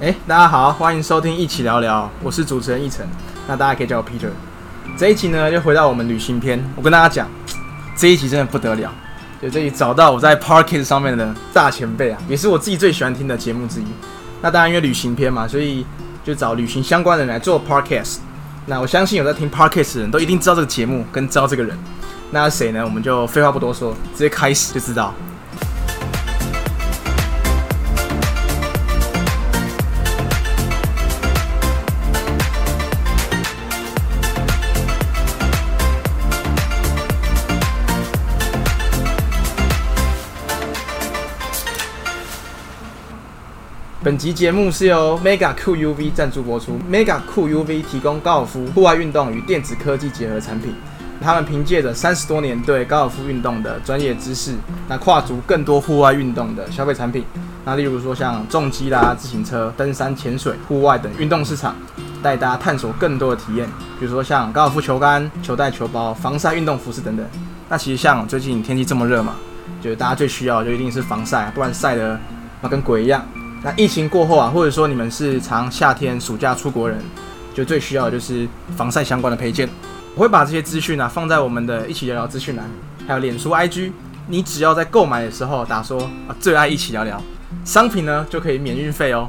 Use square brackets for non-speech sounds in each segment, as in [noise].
哎，大家好，欢迎收听一起聊聊，我是主持人奕晨，那大家可以叫我 Peter。这一集呢，又回到我们旅行篇。我跟大家讲，这一集真的不得了，就这里找到我在 Parkes 上面的大前辈啊，也是我自己最喜欢听的节目之一。那当然因为旅行篇嘛，所以就找旅行相关的人来做 Parkes。那我相信有在听 Parkes 的人都一定知道这个节目跟知道这个人。那谁呢？我们就废话不多说，直接开始就知道。本集节目是由 Mega QUV 赞助播出。Mega QUV 提供高尔夫户外运动与电子科技结合产品。他们凭借着三十多年对高尔夫运动的专业知识，那跨足更多户外运动的消费产品。那例如说像重机啦、自行车、登山、潜水、户外等运动市场，带大家探索更多的体验。比如说像高尔夫球杆、球袋、球包、防晒运动服饰等等。那其实像最近天气这么热嘛，就是大家最需要就一定是防晒，不然晒得那跟鬼一样。那疫情过后啊，或者说你们是常夏天暑假出国人，就最需要的就是防晒相关的配件。我会把这些资讯呢放在我们的一起聊聊资讯栏，还有脸书 IG。你只要在购买的时候打说啊最爱一起聊聊，商品呢就可以免运费哦。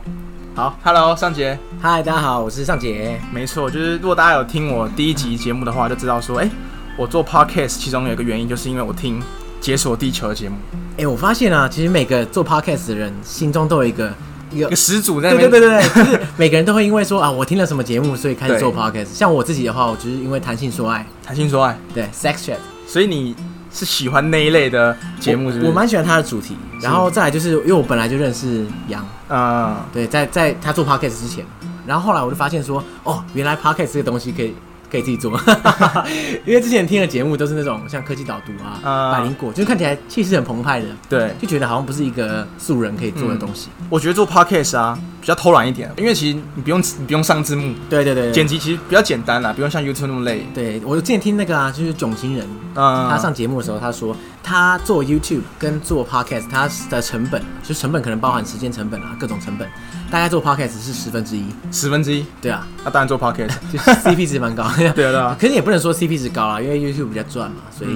好，Hello 尚杰，嗨，大家好，我是尚杰。没错，就是如果大家有听我第一集节目的话，就知道说，哎，我做 Podcast 其中有一个原因，就是因为我听解锁地球的节目。哎，我发现啊，其实每个做 podcast 的人心中都有一个一个始祖在。对对对对对，就是每个人都会因为说啊，我听了什么节目，所以开始做 podcast。像我自己的话，我就是因为谈性说爱，谈性说爱，对，sex chat。所以你是喜欢那一类的节目，是不是？我蛮喜欢他的主题。然后再来就是，因为我本来就认识杨，啊，对，在在他做 podcast 之前，然后后来我就发现说，哦，原来 podcast 这个东西可以。可以自己做，[laughs] 因为之前听的节目都是那种像科技导读啊、百灵果，就看起来气势很澎湃的，对，就觉得好像不是一个素人可以做的东西。我觉得做 podcast 啊比较偷懒一点，因为其实你不用你不用上字幕，对对对，剪辑其实比较简单啦，不用像 YouTube 那么累。对我之前听那个啊，就是囧星人，他上节目的时候他说，他做 YouTube 跟做 podcast，他的成本就成本可能包含时间成本啊，各种成本。大概做 podcast 是十分之一，十分之一，对啊，那当然做 podcast，[laughs] 就 CP 值蛮高，[laughs] 对啊，对啊。可是也不能说 CP 值高啊，因为 YouTube 比较赚嘛，所以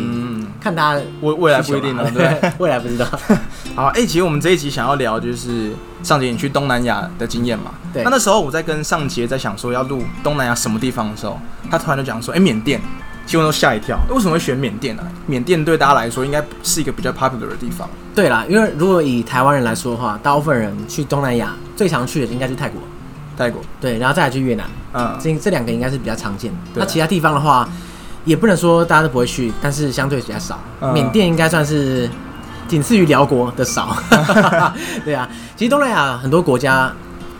看大家未未来不一定了，[laughs] 对，未来不知道。好，哎，其实我们这一集想要聊就是上节你去东南亚的经验嘛，对，那那时候我在跟上杰在想说要录东南亚什么地方的时候，他突然就讲说，哎，缅甸。新闻都吓一跳，为什么会选缅甸呢？缅甸对大家来说应该是一个比较 popular 的地方。对啦，因为如果以台湾人来说的话，大部分人去东南亚最常去的应该是泰国。泰国对，然后再来去越南。嗯，这这两个应该是比较常见的。那其他地方的话，也不能说大家都不会去，但是相对比较少。缅甸应该算是仅次于辽国的少。[laughs] 对啊，其实东南亚很多国家。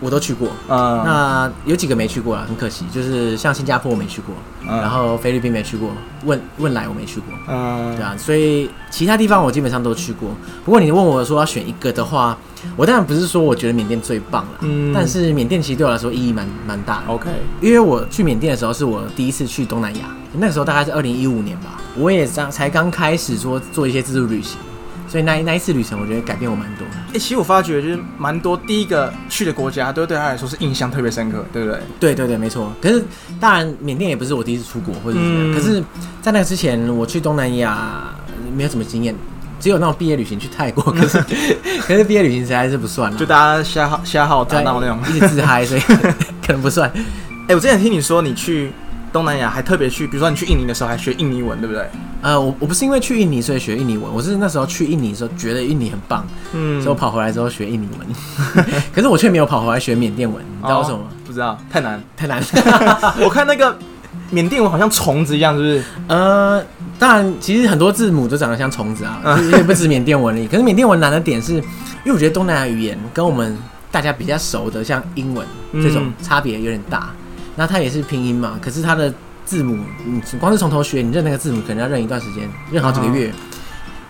我都去过，嗯，那有几个没去过啊，很可惜，就是像新加坡我没去过，然后菲律宾没去过，问问来我没去过，嗯，对啊，所以其他地方我基本上都去过。不过你问我说要选一个的话，我当然不是说我觉得缅甸最棒了，嗯，但是缅甸其实对我来说意义蛮蛮大的，OK，因为我去缅甸的时候是我第一次去东南亚，那个时候大概是二零一五年吧，我也刚才刚开始说做一些自助旅行。所以那那一次旅程，我觉得改变我蛮多。哎，其实我发觉就是蛮多第一个去的国家，都对他来说是印象特别深刻，对不对？对对对，没错。可是当然，缅甸也不是我第一次出国或者怎么样。可是，在那个之前，我去东南亚没有什么经验，只有那种毕业旅行去泰国。可是，[laughs] 可是毕业旅行实在是不算了，就大家瞎号瞎耗打闹那种，一直自嗨，所以 [laughs] 可能不算。哎，我之前听你说你去。东南亚还特别去，比如说你去印尼的时候还学印尼文，对不对？呃，我我不是因为去印尼所以学印尼文，我是那时候去印尼的时候觉得印尼很棒，嗯，所以我跑回来之后学印尼文。[laughs] 可是我却没有跑回来学缅甸文，你知道为什么吗？不知道，太难，太难。[laughs] 我看那个缅甸文好像虫子一样，是不是？呃，当然，其实很多字母都长得像虫子啊，也不止缅甸文里。可是缅甸文难的点是，因为我觉得东南亚语言跟我们大家比较熟的像英文这种差别有点大。那它也是拼音嘛？可是它的字母，你光是从头学，你认那个字母可能要认一段时间，认好几个月。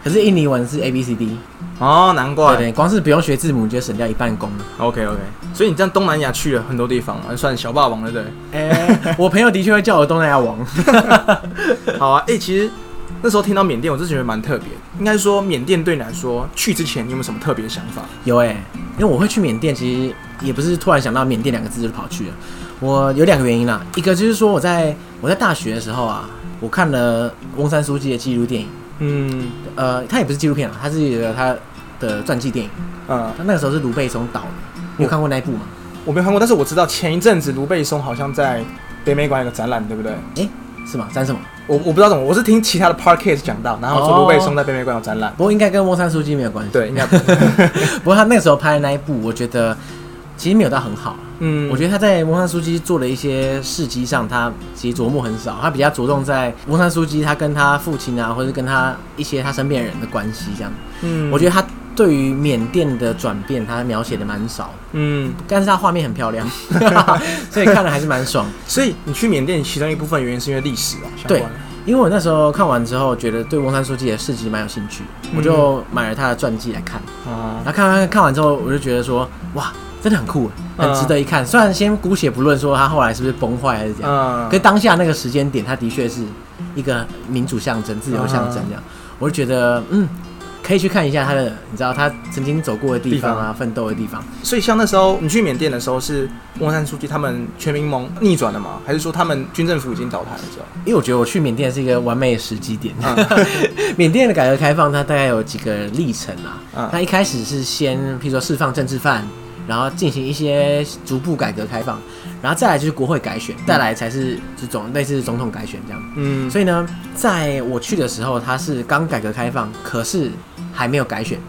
可是印尼文是 A B C D，哦，难怪。对，光是不用学字母就省掉一半功。OK OK，所以你这样东南亚去了很多地方嘛，算小霸王了，对不对？哎，我朋友的确会叫我东南亚王。[laughs] 好啊，哎，其实那时候听到缅甸，我就觉得蛮特别。应该说，缅甸对你来说，去之前你有没有什么特别的想法？有哎，因为我会去缅甸，其实。也不是突然想到缅甸两个字就跑去了。我有两个原因啦，一个就是说我在我在大学的时候啊，我看了翁山书记的纪录电影，嗯，呃，他也不是纪录片啊，他是一个他的传记电影，嗯，他那个时候是卢贝松导的，你有看过那一部吗？我没有看过，但是我知道前一阵子卢贝松好像在北美馆有个展览，对不对？哎，是吗？展什么？我我不知道怎么，我是听其他的 podcast 讲到，然后说卢贝松在北美馆有展览，不过应该跟翁山书记没有关系，对，应该。[laughs] 不过他那个时候拍的那一部，我觉得。其实没有到很好，嗯，我觉得他在翁山书记做的一些事迹上，他其实琢磨很少，他比较着重在翁山书记他跟他父亲啊，或者跟他一些他身边人的关系这样，嗯，我觉得他对于缅甸的转变，他描写的蛮少，嗯，但是他画面很漂亮，[laughs] 所以看了还是蛮爽。所以你去缅甸其中一部分原因是因为历史啊，对，因为我那时候看完之后，觉得对翁山书记的事迹蛮有兴趣，我就买了他的传记来看，啊，然后看完看完之后，我就觉得说，哇。真的很酷，很值得一看。虽然先姑且不论说他后来是不是崩坏还是怎样，可当下那个时间点，他的确是一个民主象征、自由象征这样。我就觉得，嗯。可以去看一下他的，你知道他曾经走过的地方啊，奋斗的地方。所以像那时候你去缅甸的时候，是翁山书记他们全民盟逆转了吗？还是说他们军政府已经倒台了？知道？因为我觉得我去缅甸是一个完美的时机点。缅甸的改革开放，它大概有几个历程啊。它一开始是先，譬如说释放政治犯。然后进行一些逐步改革开放，然后再来就是国会改选，再来才是这种类似总统改选这样。嗯，所以呢，在我去的时候，它是刚改革开放，可是还没有改选，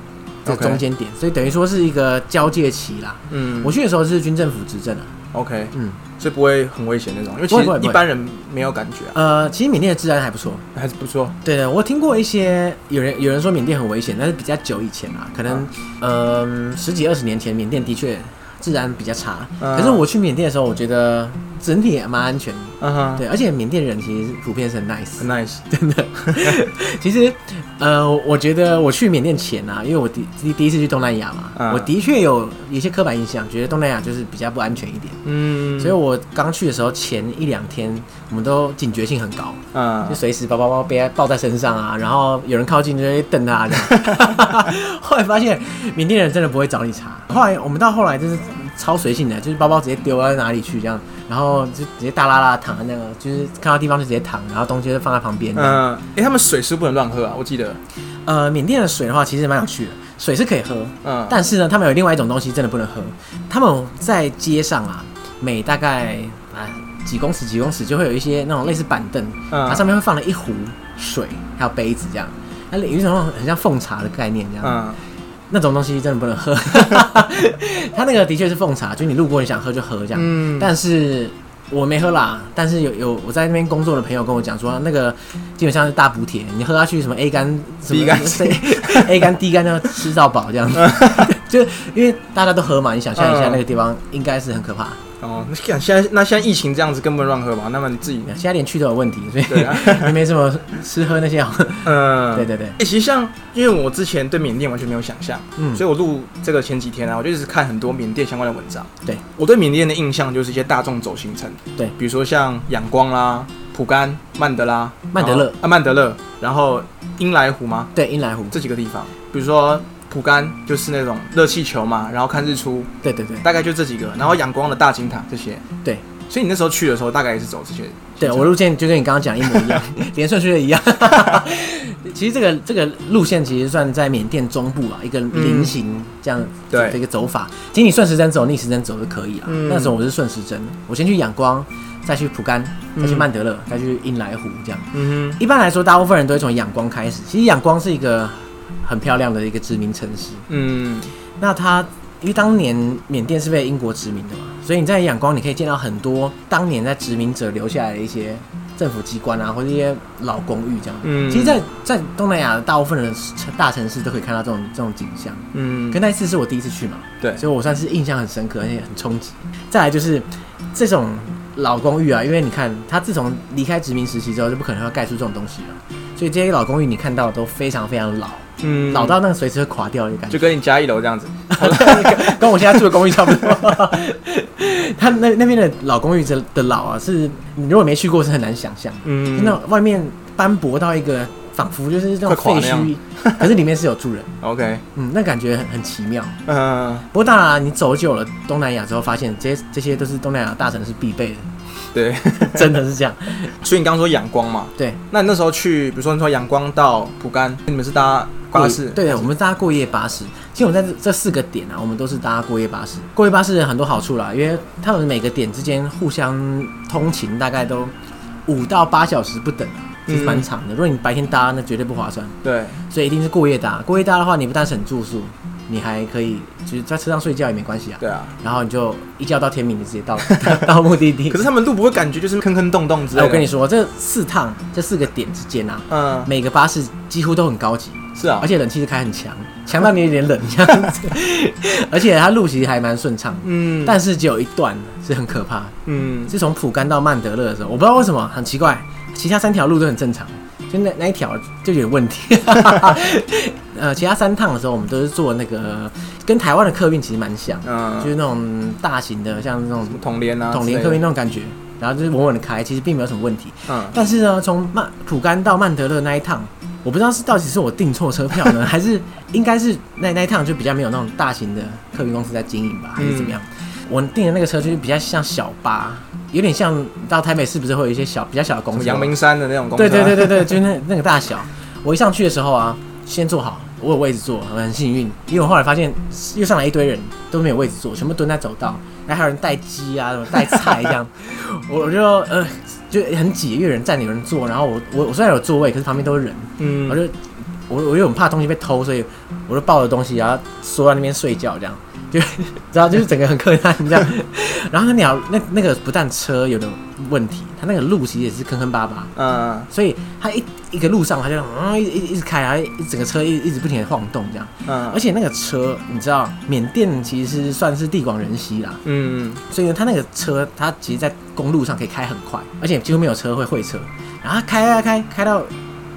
在中间点，所以等于说是一个交界期啦。嗯，我去的时候是军政府执政啊。OK，嗯。所以不会很危险那种，因为其实一般人没有感觉。呃，其实缅甸的治安还不错，还是不错。对的，我听过一些有人有人说缅甸很危险，但是比较久以前啊，可能呃十几二十年前，缅甸的确。治安比较差，可是我去缅甸的时候，我觉得整体也蛮安全。嗯哼，对，而且缅甸人其实普遍是很 nice，很 nice，[laughs] 真的。[laughs] 其实，呃，我觉得我去缅甸前啊，因为我第第第一次去东南亚嘛，我的确有一些刻板印象，觉得东南亚就是比较不安全一点。嗯，所以我刚去的时候前一两天，我们都警觉性很高，嗯，就随时包包包背抱在身上啊，然后有人靠近就会瞪他。[laughs] 后来发现缅甸人真的不会找你查。后来我们到后来就是。超随性的，就是包包直接丢到哪里去这样，然后就直接大拉拉躺在那个，就是看到地方就直接躺，然后东西就放在旁边。嗯，哎，他们水是不能乱喝啊，我记得。呃，缅甸的水的话其实蛮有趣的，水是可以喝，嗯，但是呢，他们有另外一种东西真的不能喝。他们在街上啊，每大概啊几公尺几公尺就会有一些那种类似板凳，它上面会放了一壶水，还有杯子这样，那有一种很像奉茶的概念这样。那种东西真的不能喝，[laughs] 他那个的确是奉茶，就你路过你想喝就喝这样。嗯，但是我没喝啦。但是有有我在那边工作的朋友跟我讲说，那个基本上是大补铁，你喝下去什么 A 肝、D 肝、A 肝、D 肝要吃到饱这样子。[laughs] 就因为大家都喝嘛，你想象一下那个地方应该是很可怕。哦，那现在那现在疫情这样子根本乱喝嘛？那么你自己现在连去都有问题，所以 [laughs] 也没什么吃喝那些好。嗯，[laughs] 对对对。其实像因为我之前对缅甸完全没有想象，嗯，所以我录这个前几天啊，我就一直看很多缅甸相关的文章。对，我对缅甸的印象就是一些大众走行程，对，比如说像仰光啦、蒲甘、曼德拉、曼德勒啊、曼德勒，然后英莱湖吗？对，英莱湖这几个地方，比如说。蒲甘就是那种热气球嘛，然后看日出，对对对，大概就这几个，然后仰光的大金塔这些，对，所以你那时候去的时候，大概也是走这些，对我路线就跟你刚刚讲一模一样，[laughs] 连顺序的一样。[laughs] 其实这个这个路线其实算在缅甸中部啊，一个菱形这样的一个走法，其实你顺时针走、逆时针走都可以啊。那时候我是顺时针，我先去仰光，再去蒲甘，再去曼德勒，再去英莱湖这样。嗯哼，一般来说，大部分人都会从仰光开始。其实仰光是一个。很漂亮的一个殖民城市。嗯，那它因为当年缅甸是被英国殖民的嘛，所以你在仰光你可以见到很多当年在殖民者留下来的一些政府机关啊，或者一些老公寓这样。嗯，其实，在在东南亚的大部分的大城市都可以看到这种这种景象。嗯，可那一次是我第一次去嘛，对，所以我算是印象很深刻，而且很冲击。再来就是这种老公寓啊，因为你看，它自从离开殖民时期之后，就不可能要盖出这种东西了，所以这些老公寓你看到都非常非常老。嗯，老到那个随时会垮掉的感觉，就跟你家一楼这样子，[laughs] 跟我现在住的公寓差不多。[laughs] 他那那边的老公寓的的老啊，是你如果没去过是很难想象。嗯，那外面斑驳到一个仿佛就是那种废墟，可是里面是有住人。OK，嗯，那感觉很很奇妙。嗯，不过当然，你走久了东南亚之后，发现这些这些都是东南亚大城市必备的。对，[laughs] 真的是这样。所以你刚刚说阳光嘛？对。那你那时候去，比如说你说阳光到蒲甘，你们是搭巴士？对，我们搭过夜巴士。其实我们在这这四个点啊，我们都是搭过夜巴士。过夜巴士很多好处啦，因为他们每个点之间互相通勤，大概都五到八小时不等。其实蛮长的，如果你白天搭，那绝对不划算。对，所以一定是过夜搭。过夜搭的话，你不但省住宿，你还可以就是在车上睡觉也没关系啊。对啊，然后你就一觉到天明，你直接到 [laughs] 到目的地。可是他们路不会感觉就是坑坑洞洞之类的。我跟你说，这四趟这四个点之间啊，嗯，每个巴士几乎都很高级。是啊，而且冷气是开很强，强到你有点冷这样子。[laughs] 而且它路其实还蛮顺畅，嗯，但是只有一段是很可怕，嗯，是从普甘到曼德勒的时候，我不知道为什么很奇怪。其他三条路都很正常，就那那一条就有问题。[laughs] 呃，其他三趟的时候，我们都是坐那个跟台湾的客运其实蛮像，嗯，就是那种大型的，像那种统联啊、统联客运那种感觉，然后就是稳稳的开，其实并没有什么问题。嗯，但是呢，从曼普甘到曼德勒那一趟，我不知道是到底是我订错车票呢，还是应该是那那一趟就比较没有那种大型的客运公司在经营吧，还是怎么样？我订的那个车就是比较像小巴。有点像到台北市不是会有一些小比较小的公司，阳明山的那种公司。对对对对对，就是那那个大小。我一上去的时候啊，先坐好，我有位置坐，很幸运。因为我后来发现又上来一堆人都没有位置坐，全部蹲在走道，然后还有人带鸡啊，什么带菜这样。[laughs] 我就呃就很挤，又有人站，有人坐。然后我我我虽然有座位，可是旁边都是人。嗯。我就我我又很怕东西被偷，所以我就抱着东西，然后缩在那边睡觉这样。就 [laughs] 然后，就是整个很困难这样。然后那鸟那那个不但车有的问题，它那个路其实也是坑坑巴巴。嗯。所以它一一个路上，它就嗯一一一直开啊，一整个车一一直不停的晃动这样。嗯。而且那个车，你知道，缅甸其实算是地广人稀啦。嗯。所以呢，它那个车，它其实，在公路上可以开很快，而且几乎没有车会会车。然后开开开开到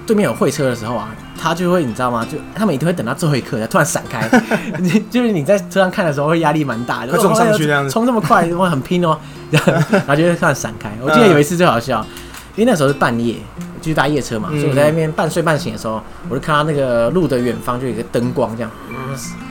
对面有会车的时候啊。他就会，你知道吗？就他们一定会等到最后一刻才突然闪开。[laughs] 你就是你在车上看的时候，会压力蛮大的。冲上去这样子，冲这么快，会很拼哦。[laughs] 然后就会突然闪开。我记得有一次最好笑，因为那时候是半夜，就是搭夜车嘛，所以我在那边半睡半醒的时候，我就看到那个路的远方就有一个灯光，这样，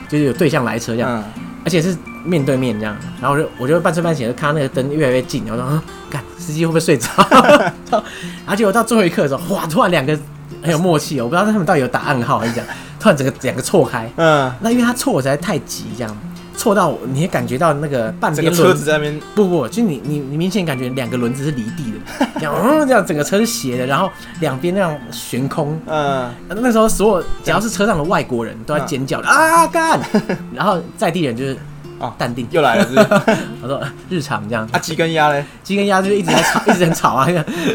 就是有对象来车这样，而且是面对面这样。然后我就我就半睡半醒，就看到那个灯越来越近，然后说，看司机会不会睡着？[laughs] 然后结果到最后一刻的时候，哇，突然两个。很有默契哦，我不知道他们到底有打暗号还是讲，突然整个两个错开，嗯，那因为他错实在太急，这样错到你也感觉到那个半边车子在那边，不不，就你你你明显感觉两个轮子是离地的，这样嗯这样整个车是斜的，然后两边那样悬空，嗯，那时候所有只要是车上的外国人都在尖叫的啊干，[laughs] 然后在地人就是。哦，淡定又来了，是 [laughs] 我说日常这样。啊，鸡跟鸭嘞？鸡跟鸭就一直在吵，一直很吵啊，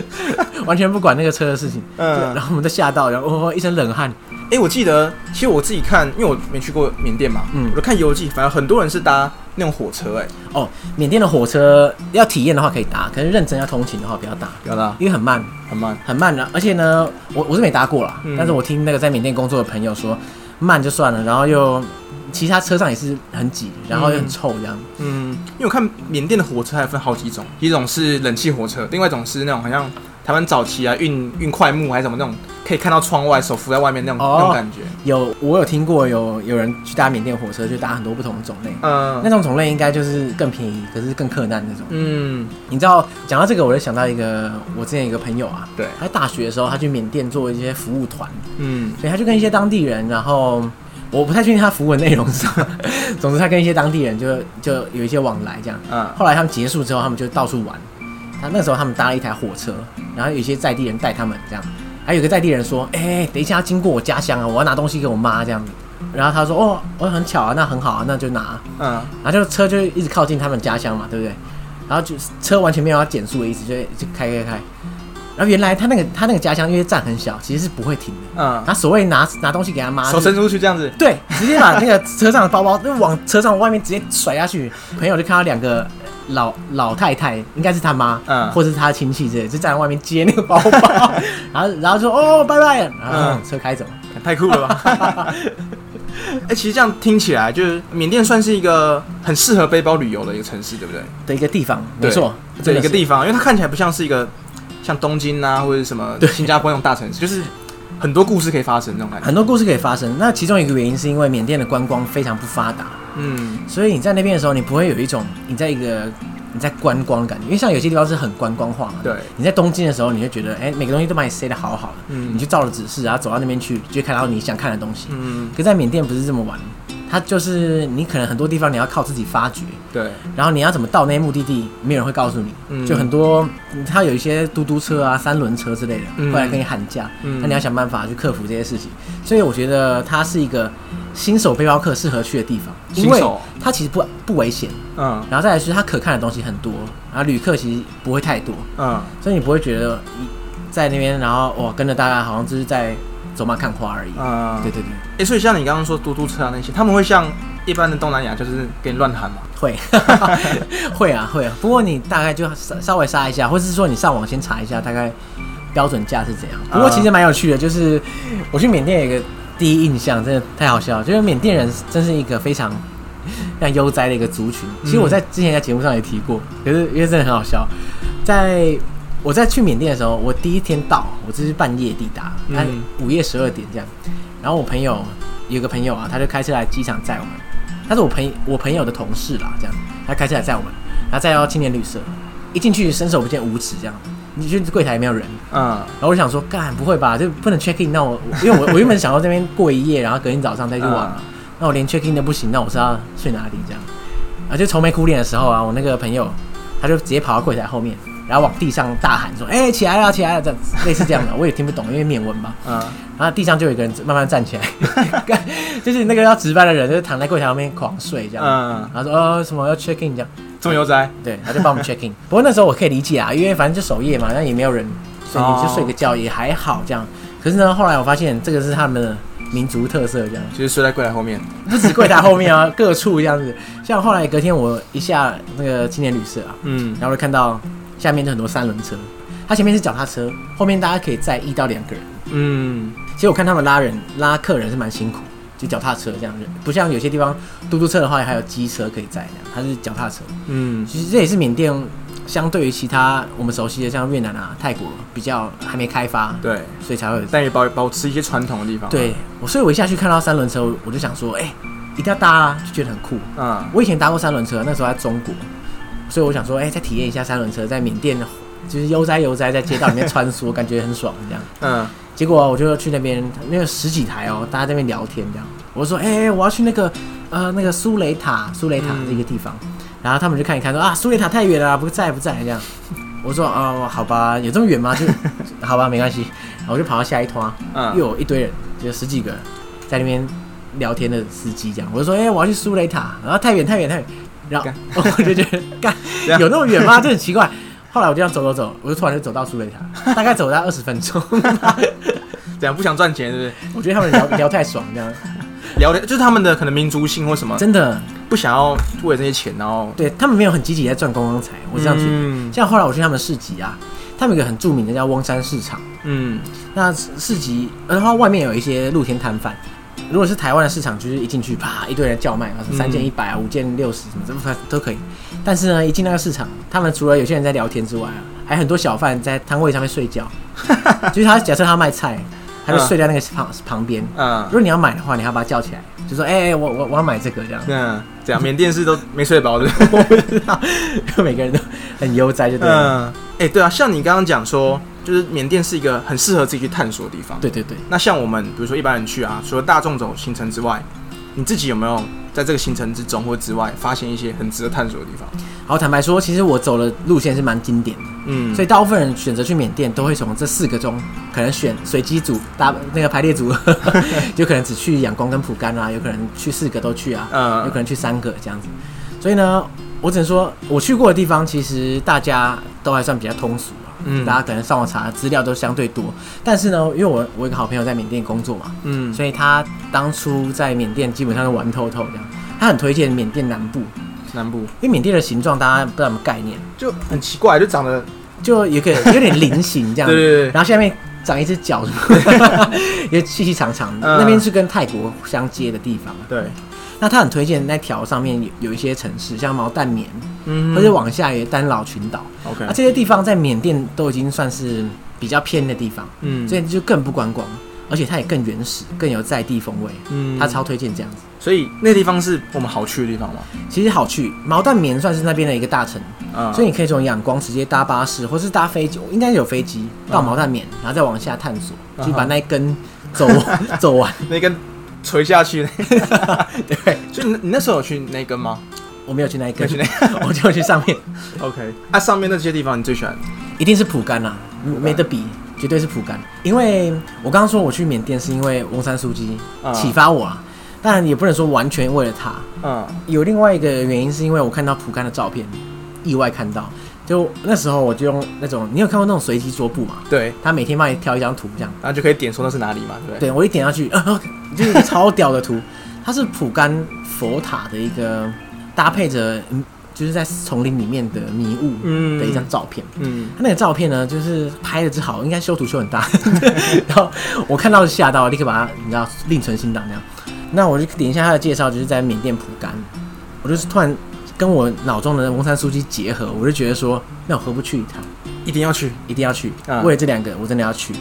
[laughs] 完全不管那个车的事情。嗯，然后我们都吓到，然后哦一身冷汗。哎，我记得，其实我自己看，因为我没去过缅甸嘛，嗯，我就看游记，反正很多人是搭那种火车，哎，哦，缅甸的火车要体验的话可以搭，可是认真要通勤的话不要搭，不要搭，因为很慢，很慢，很慢的。而且呢，我我是没搭过了，但是我听那个在缅甸工作的朋友说，慢就算了，然后又。其他车上也是很挤，然后又很臭这样。嗯，因为我看缅甸的火车还分好几种，一种是冷气火车，另外一种是那种好像台湾早期啊运运快木还是什么那种，可以看到窗外手扶在外面那种那种感觉。有我有听过有有人去搭缅甸火车，就搭很多不同的种类。嗯，那种种类应该就是更便宜，可是更困难那种。嗯，你知道讲到这个，我就想到一个我之前一个朋友啊，对，他大学的时候他去缅甸做一些服务团，嗯，所以他就跟一些当地人，然后。我不太确定他服务的内容是什么，[laughs] 总之他跟一些当地人就就有一些往来这样。嗯。后来他们结束之后，他们就到处玩。他那时候他们搭了一台火车，然后有一些在地人带他们这样。还有个在地人说：“哎，等一下要经过我家乡啊，我要拿东西给我妈这样子。”然后他说：“哦，我很巧啊，那很好啊，那就拿。”嗯。然后就车就一直靠近他们家乡嘛，对不对？然后就车完全没有要减速的意思，就就开开开。然后原来他那个他那个家乡因为站很小，其实是不会停的。嗯，他所谓拿拿东西给他妈，手伸出去这样子，对，直接把那个车上的包包就往车上外面直接甩下去。朋友就看到两个老老太太，应该是他妈，嗯，或者是他的亲戚之类，就站在外面接那个包包，[laughs] 然后然后说哦拜拜，然后车开走，太酷了吧？[laughs] 哎，其实这样听起来，就是缅甸算是一个很适合背包旅游的一个城市，对不对？的一个地方，没错，的一个地方，因为它看起来不像是一个。像东京啊，或者什么新加坡那种大城市，就是很多故事可以发生，这种感觉。很多故事可以发生。那其中一个原因是因为缅甸的观光非常不发达，嗯，所以你在那边的时候，你不会有一种你在一个你在观光的感觉，因为像有些地方是很观光化嘛。对。你在东京的时候，你就觉得，哎，每个东西都把你塞得好好的，嗯，你就照着指示，然后走到那边去，就看到你想看的东西。嗯。可在缅甸不是这么玩。它就是你可能很多地方你要靠自己发掘，对，然后你要怎么到那些目的地，没有人会告诉你，就很多它有一些嘟嘟车啊、三轮车之类的会来跟你喊价，那你要想办法去克服这些事情。所以我觉得它是一个新手背包客适合去的地方，因为它其实不不危险，嗯，然后再来是它可看的东西很多，然后旅客其实不会太多，嗯，所以你不会觉得在那边然后哇跟着大家好像就是在。走马看花而已啊！对对对，哎，所以像你刚刚说嘟嘟车啊那些，他们会像一般的东南亚，就是给你乱喊吗？会，[laughs] 会啊会啊。不过你大概就稍稍微杀一下，或者是说你上网先查一下，大概标准价是怎样。不过其实蛮有趣的，就是我去缅甸有一个第一印象，真的太好笑，就是缅甸人真是一个非常像悠哉的一个族群。其实我在之前在节目上也提过，可是因为真的很好笑，在。我在去缅甸的时候，我第一天到，我这是半夜抵达，嗯，午夜十二点这样。然后我朋友有个朋友啊，他就开车来机场载我们，他是我朋我朋友的同事啦，这样，他开车来载我们，然后载到青年旅社，一进去伸手不见五指这样，你去柜台也没有人，嗯，然后我就想说，干不会吧，就不能 check in？那我因为我我原本想到这边过一夜，然后隔天早上再去玩，那我连 check in 都不行，那我是要睡哪里这样？啊，就愁眉苦脸的时候啊，我那个朋友他就直接跑到柜台后面。然后往地上大喊说：“哎，起来了，起来了！”这类似这样的，[laughs] 我也听不懂，因为缅文嘛。嗯。然后地上就有一个人慢慢站起来，[laughs] 就是那个要值班的人，就是躺在柜台上面狂睡这样。嗯。然后说：“哦，什么要 check in 这样？”这么悠哉。对，他就帮我们 check in。[laughs] 不过那时候我可以理解啊，因为反正就守夜嘛，那也没有人，所以你就睡个觉也还好这样。可是呢，后来我发现这个是他们的民族特色，这样。就是睡在柜台后面。不止柜台后面啊，各处这样子。像后来隔天我一下那个青年旅社啊，嗯，然后就看到。下面就很多三轮车，它前面是脚踏车，后面大家可以载一到两个人。嗯，其实我看他们拉人拉客人是蛮辛苦，就脚踏车这样子，不像有些地方嘟嘟车的话还有机车可以载，它是脚踏车。嗯，其实这也是缅甸相对于其他我们熟悉的像越南啊、泰国比较还没开发，对，所以才会但也保保持一些传统的地方。对，我所以我一下去看到三轮车，我就想说，哎，一定要搭啊，就觉得很酷。嗯，我以前搭过三轮车，那时候在中国。所以我想说，哎，再体验一下三轮车，在缅甸就是悠哉悠哉在街道里面穿梭，感觉很爽这样。嗯。结果我就去那边，那个十几台哦，大家在那边聊天这样。我说，哎，我要去那个呃那个苏雷塔，苏雷塔这个地方。然后他们就看一看，说啊，苏雷塔太远了，不在不在这样。我说，哦，好吧，有这么远吗？就 [laughs] 好吧，没关系。我就跑到下一团，又有一堆人，就十几个在那边聊天的司机这样。我就说，哎，我要去苏雷塔，然后太远太远太远。然后 [laughs] 我就觉得干有那么远吗？这很奇怪。后来我就这样走走走，我就突然就走到苏雷塔，[laughs] 大概走了二十分钟。[laughs] 怎样不想赚钱是不是？我觉得他们聊聊太爽，这样聊的就是他们的可能民族性或什么，真的不想要为这些钱，然后对他们没有很积极在赚观光财。我这样觉得。像后来我去他们市集啊，他们有个很著名的叫翁山市场。嗯，那市集然后外面有一些露天摊贩。如果是台湾的市场，就是一进去啪一堆人叫卖啊，三件一百啊，五件六十什么，这么都可以。但是呢，一进那个市场，他们除了有些人在聊天之外啊，还很多小贩在摊位上面睡觉。[laughs] 就是他假设他卖菜，他就睡在那个旁旁边。嗯，如果你要买的话，你要把他叫起来，就说：“哎哎，我我我要买这个这样。”嗯，这样缅甸是都没睡饱的，我不知道，每个人都很悠哉，就对了。嗯，哎，对啊，像你刚刚讲说。就是缅甸是一个很适合自己去探索的地方。对对对。那像我们，比如说一般人去啊，除了大众走行程之外，你自己有没有在这个行程之中或之外，发现一些很值得探索的地方？好，坦白说，其实我走的路线是蛮经典的。嗯。所以大部分人选择去缅甸，都会从这四个中，可能选随机组搭那个排列组，[laughs] 有可能只去仰光跟蒲甘啊，有可能去四个都去啊，嗯，有可能去三个这样子。所以呢，我只能说，我去过的地方，其实大家都还算比较通俗。嗯，大家可能上网查资料都相对多，但是呢，因为我我一个好朋友在缅甸工作嘛，嗯，所以他当初在缅甸基本上都玩透透这样，他很推荐缅甸南部，南部，因为缅甸的形状大家不知道什么概念，就很奇怪，就长得就有个有点菱形这样，[laughs] 对对对，然后下面长一只脚，[laughs] 因为细细长长的，那边是跟泰国相接的地方，对。那他很推荐那条上面有有一些城市，像毛淡棉，嗯，或者往下也丹老群岛，OK，那这些地方在缅甸都已经算是比较偏的地方，嗯，所以就更不观光，而而且它也更原始，更有在地风味。嗯，他超推荐这样子。所以那地方是我们好去的地方吗？其实好去，毛蛋棉算是那边的一个大城，所以你可以从仰光直接搭巴士，或是搭飞机，应该有飞机到毛蛋棉，然后再往下探索，就把那一根走 [laughs] 走完，那根垂下去。[laughs] 对，所以你你那时候有去那根吗？我没有去那一根，[laughs] 我就去上面。OK，那上面那些地方你最喜欢？一定是蒲甘啦，没得比，绝对是蒲甘。因为我刚刚说我去缅甸是因为翁山书记启发我啊，当然也不能说完全为了他。嗯，有另外一个原因是因为我看到蒲甘的照片，意外看到，就那时候我就用那种，你有看过那种随机桌布嘛？对，他每天帮你挑一张图，这样，然后就可以点说那是哪里嘛？对，对我一点下去，[laughs] 就是一个超屌的图，它是蒲甘佛塔的一个。搭配着嗯，就是在丛林里面的迷雾的一张照片。嗯，他那个照片呢，就是拍的之好，应该修图修很大。[laughs] 然后我看到吓到，立刻把它你知道另存心档那样。那我就点一下他的介绍，就是在缅甸蒲甘。我就是突然跟我脑中的翁山书记结合，我就觉得说，那我何不去一趟？一定要去，一定要去。为了这两个，我真的要去。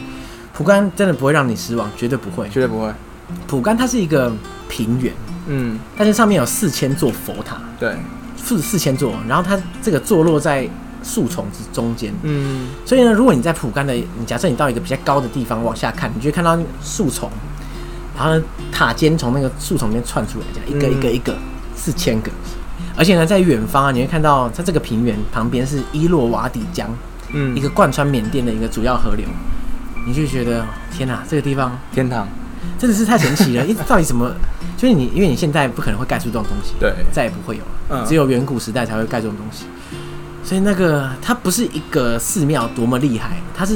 蒲甘真的不会让你失望，绝对不会，绝对不会。蒲甘它是一个平原。嗯，但是上面有四千座佛塔，对，四四千座，然后它这个坐落在树丛之中间，嗯，所以呢，如果你在蒲甘的，你假设你到一个比较高的地方往下看，你就会看到树丛，然后呢塔尖从那个树丛里面窜出来，这样一个一个一个四千个，而且呢，在远方啊，你会看到在这个平原旁边是伊洛瓦底江，嗯，一个贯穿缅甸的一个主要河流，你就觉得天哪，这个地方天堂。真的是太神奇了！因到底怎么？[laughs] 就是你，因为你现在不可能会盖出这种东西，对，再也不会有了。只有远古时代才会盖这种东西。所以那个它不是一个寺庙多么厉害，它是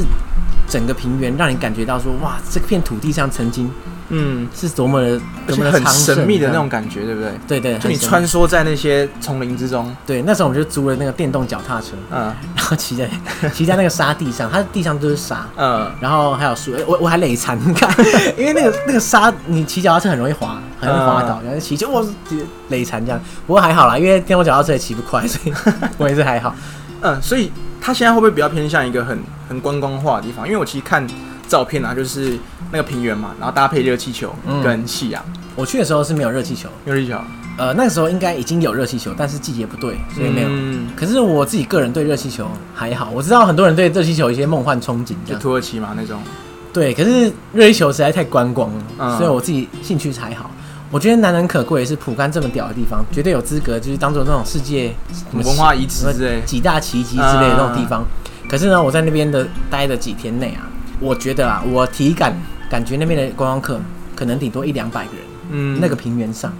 整个平原让你感觉到说，哇，这片土地上曾经。嗯，是多么的，多么很神秘的那种感觉，对不对？对对，就你穿梭在那些丛林之中。对，那时候我们就租了那个电动脚踏车，嗯，然后骑在骑在那个沙地上，它地上都是沙，嗯，然后还有树，我我还累残，你看，[laughs] 因为那个那个沙，你骑脚踏车很容易滑，很容易滑倒，然后骑就我累残这样。不过还好啦，因为电动脚踏车也骑不快，所以 [laughs] 我也是还好。嗯，所以它现在会不会比较偏向一个很很观光化的地方？因为我其实看。照片啊，就是那个平原嘛，然后搭配热气球跟夕阳。我去的时候是没有热气球，热气球。呃，那个时候应该已经有热气球，但是季节不对，所以没有。可是我自己个人对热气球还好，我知道很多人对热气球有一些梦幻憧憬，就土耳其嘛那种。对，可是热气球实在太观光了，所以我自己兴趣才好。我觉得难能可贵是普甘这么屌的地方，绝对有资格就是当做那种世界文化遗址之类、几大奇迹之类的那种地方。可是呢，我在那边的待的几天内啊。我觉得啊，我体感感觉那边的观光客可能顶多一两百个人。嗯，那个平原上，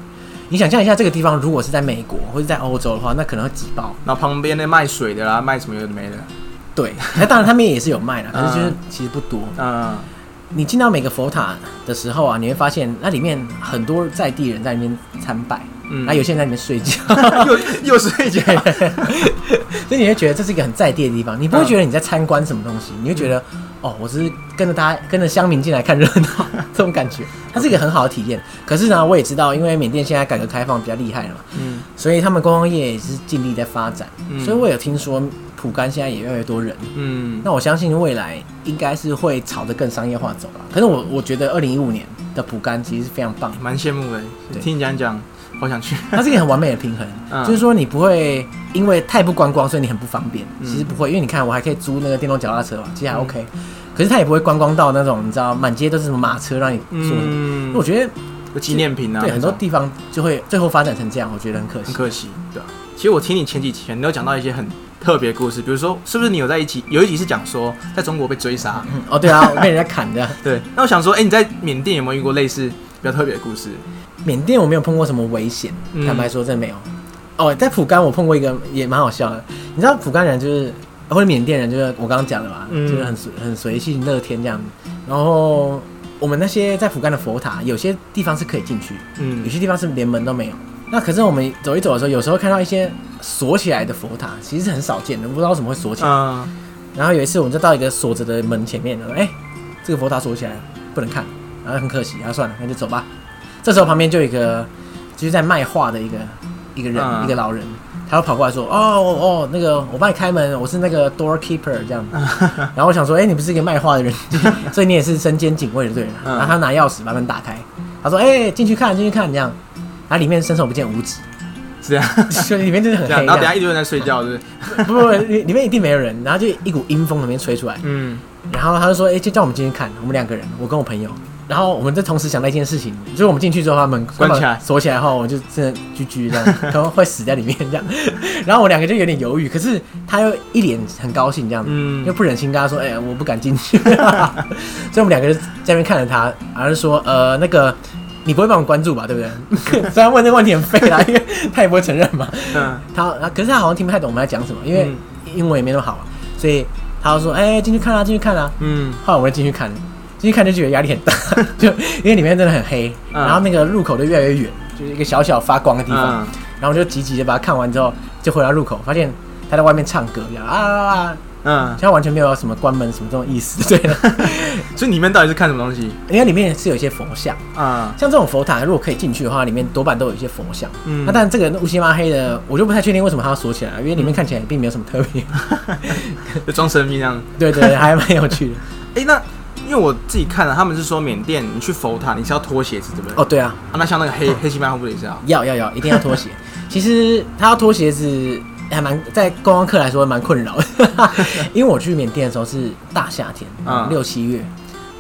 你想象一下，这个地方如果是在美国或者在欧洲的话，那可能会挤爆。那旁边那卖水的啦，卖什么有的没的。对，[laughs] 那当然他们也是有卖的，可是就是其实不多。嗯，你进到每个佛塔的时候啊，你会发现那里面很多在地人在那边参拜。嗯，那有些人在里面睡觉，[laughs] 又又睡觉，[laughs] 所以你会觉得这是一个很在地的地方，你不会觉得你在参观什么东西，你会觉得哦，我只是跟着大家跟着乡民进来看热闹，[laughs] 这种感觉，它是一个很好的体验。可是呢，我也知道，因为缅甸现在改革开放比较厉害了嘛，嗯，所以他们观光业也是尽力在发展，所以我有听说普甘现在也越来越多人，嗯，那我相信未来应该是会朝着更商业化走了。可是我我觉得二零一五年的普甘其实是非常棒，蛮羡慕的，听你讲讲。好想去，[laughs] 它是一个很完美的平衡，就是说你不会因为太不观光，所以你很不方便。其实不会，因为你看我还可以租那个电动脚踏车嘛，其实还 OK。可是它也不会观光到那种你知道满街都是什么马车让你坐。嗯，我觉得纪念品啊，对很多地方就会最后发展成这样，我觉得很可惜。很可惜，对其实我听你前几天你有讲到一些很特别故事，比如说是不是你有在一起有一集是讲说在中国被追杀？哦，对啊，我被人家砍的。[laughs] 对，那我想说，哎，你在缅甸有没有遇过类似比较特别的故事？缅甸我没有碰过什么危险，坦白说真没有。哦，在蒲甘我碰过一个也蛮好笑的。你知道蒲甘人就是或者缅甸人就是我刚刚讲的嘛，就是很很随性乐天这样。然后我们那些在蒲甘的佛塔，有些地方是可以进去，嗯，有些地方是连门都没有。那可是我们走一走的时候，有时候看到一些锁起来的佛塔，其实是很少见的，不知道为什么会锁起来。然后有一次我们就到一个锁着的门前面，说：“哎，这个佛塔锁起来不能看。”然后很可惜，然后算了，那就走吧。这时候旁边就有一个，就是在卖画的一个一个人，一个老人，他就跑过来说：“哦哦，那个我帮你开门，我是那个 doorkeeper 这样。[laughs] ”然后我想说：“哎，你不是一个卖画的人，[laughs] 所以你也是身兼警卫的对了。”然后他拿钥匙把门打开，他说：“哎，进去看，进去看，这样。”然后里面伸手不见五指，是这样，[laughs] 所以里面真的很黑。然后等下一堆人在睡觉，是不是？不不，里面一定没有人。然后就一股阴风里面吹出来，嗯。然后他就说：“哎，就叫我们进去看，我们两个人，我跟我朋友。”然后我们在同时想到一件事情，就是我们进去之后，他们关起来、锁起来后，我就真的居居这样，[laughs] 可能会死在里面这样。然后我两个就有点犹豫，可是他又一脸很高兴这样，嗯，又不忍心跟他说，哎，我不敢进去。[laughs] 所以我们两个就在那边看着他，而是说，呃，那个你不会帮我关注吧？对不对？[laughs] 虽然问这个问题很废啦，因为他也不会承认嘛。嗯。他，可是他好像听不太懂我们在讲什么，因为英文也没那么好，所以他就说，哎，进去看啊，进去看啊。嗯。后来我们就进去看。进去看就觉得压力很大，[laughs] 就因为里面真的很黑，然后那个入口就越来越远，就是一个小小发光的地方，然后我就急急的把它看完之后，就回到入口，发现他在外面唱歌，样啊，嗯，他完全没有什么关门什么这种意思，对。[laughs] 所以里面到底是看什么东西？因为里面是有一些佛像啊，像这种佛塔，如果可以进去的话，里面多半都有一些佛像。嗯，那但这个乌漆嘛黑的，我就不太确定为什么它要锁起来，因为里面看起来并没有什么特别，[laughs] 就装神秘这样。对对，还蛮有趣的。哎，那。因为我自己看了，他们是说缅甸你去佛塔你是要脱鞋子，对不对？哦，对啊。啊，那像那个黑黑漆嘛会不会也是啊？要要要，一定要脱鞋。其实他要脱鞋子还蛮在观光客来说蛮困扰的，[laughs] 因为我去缅甸的时候是大夏天，六七月，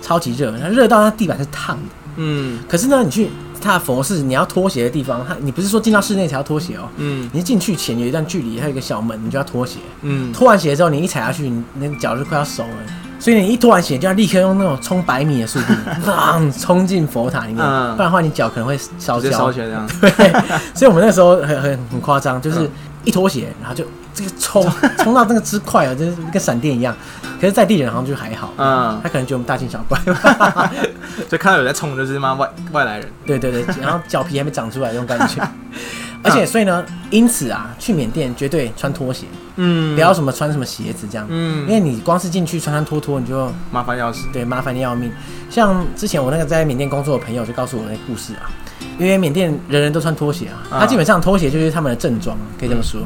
超级热，它热到那地板是烫的。嗯。可是呢，你去他的佛寺，你要脱鞋的地方，它你不是说进到室内才要脱鞋哦。嗯。你进去前有一段距离，还有一个小门，你就要脱鞋。嗯。脱完鞋之后，你一踩下去，你那脚就快要熟了。所以你一脱完鞋就要立刻用那种冲百米的速度，[laughs] 砰冲进佛塔里面，不然的话你脚可能会烧焦。烧焦这样。[laughs] 对，所以我们那时候很很很夸张，就是一脱鞋，然后就这个冲 [laughs] 冲到那个之快啊，就是跟闪电一样。可是，在地人好像就还好，嗯，他可能觉得我们大惊小怪，[laughs] 所以看到有在冲，就是妈外外来人。对对对，[laughs] 然后脚皮还没长出来那种感觉。而且，所以呢，因此啊，去缅甸绝对穿拖鞋，嗯，不要什么穿什么鞋子这样，嗯，因为你光是进去穿穿脱脱，你就麻烦要死，对，麻烦的要命。像之前我那个在缅甸工作的朋友就告诉我那个故事啊，因为缅甸人人都穿拖鞋啊，他基本上拖鞋就是他们的正装，可以这么说。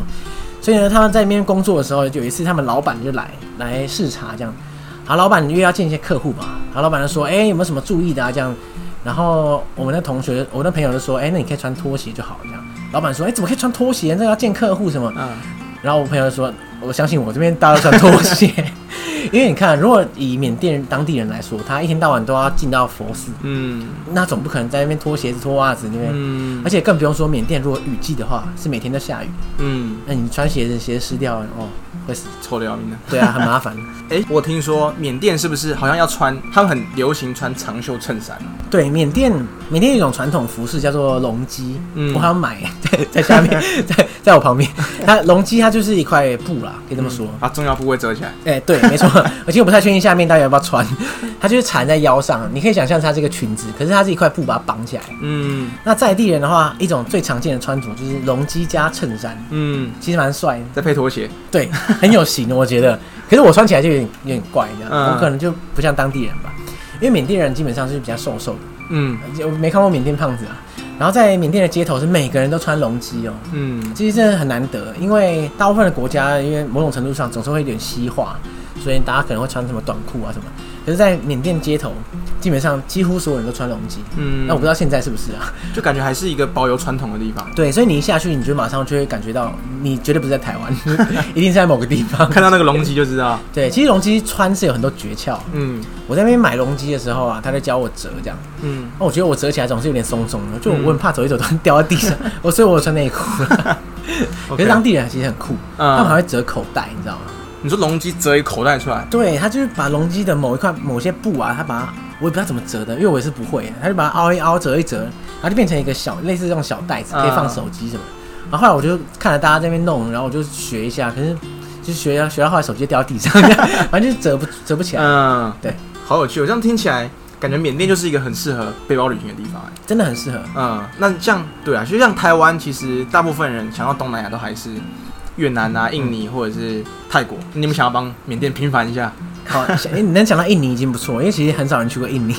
所以呢，他们在那边工作的时候，有一次他们老板就来来视察这样，好，老板因为要见一些客户嘛，好，老板就说，哎，有没有什么注意的啊？这样，然后我们的同学，我的朋友就说，哎，那你可以穿拖鞋就好，这样。老板说：“哎，怎么可以穿拖鞋？那要见客户什么？”嗯，然后我朋友就说：“我相信我这边大家都穿拖鞋。[laughs] ”因为你看，如果以缅甸当地人来说，他一天到晚都要进到佛寺，嗯，那总不可能在那边脱鞋子、脱袜子，对不对？嗯，而且更不用说缅甸，如果雨季的话，是每天都下雨，嗯，那你穿鞋子，鞋子湿掉了，哦，会死，臭的要命的。对啊，很麻烦。[laughs] 哎，我听说缅甸是不是好像要穿，他们很流行穿长袖衬衫？对，缅甸缅甸有一种传统服饰叫做龙基，嗯，我好像买 [laughs] 在在下面，在在我旁边，它龙基它就是一块布啦，可以这么说，把重要部位遮起来。哎，对，没错。[laughs] 而且我不太确定下面大家要不要穿，它就是缠在腰上，你可以想象它这个裙子，可是它是一块布把它绑起来。嗯，那在地人的话，一种最常见的穿着就是龙基加衬衫。嗯，其实蛮帅，再配拖鞋，对，很有型，我觉得。可是我穿起来就有点有点怪，这样，我可能就不像当地人吧，因为缅甸人基本上是比较瘦瘦的。嗯，我没看过缅甸胖子啊。然后在缅甸的街头是每个人都穿龙基哦，嗯，其实真的很难得，因为大部分的国家因为某种程度上总是会有点西化。所以大家可能会穿什么短裤啊什么，可是，在缅甸街头，基本上几乎所有人都穿龙基。嗯，那我不知道现在是不是啊？就感觉还是一个保有传统的地方。对，所以你一下去，你就马上就会感觉到，你绝对不是在台湾，[laughs] 一定是在某个地方。看到那个龙基就知道。对，其实龙基穿是有很多诀窍。嗯，我在那边买龙基的时候啊，他在教我折这样。嗯，那我觉得我折起来总是有点松松的，就我很怕走一走突然掉在地上。[laughs] 我所以我穿内裤。[laughs] 可是当地人其实很酷，他们还会折口袋，你知道吗？你说龙基折一口袋出来？对，他就是把龙基的某一块、某些布啊，他把它，我也不知道怎么折的，因为我也是不会，他就把它凹一凹，折一折，然后就变成一个小类似这种小袋子，可以放手机什么。然后后来我就看着大家在那边弄，然后我就学一下，可是就学到学到后来手机掉到地上，[laughs] 反正就是折不折不起来。嗯，对，好有趣，我这样听起来感觉缅甸就是一个很适合背包旅行的地方，哎，真的很适合。嗯，那像对啊，就像台湾，其实大部分人想到东南亚都还是。越南啊、印尼或者是泰国，你们想要帮缅甸平反一下？好，哎，你能想到印尼已经不错，因为其实很少人去过印尼。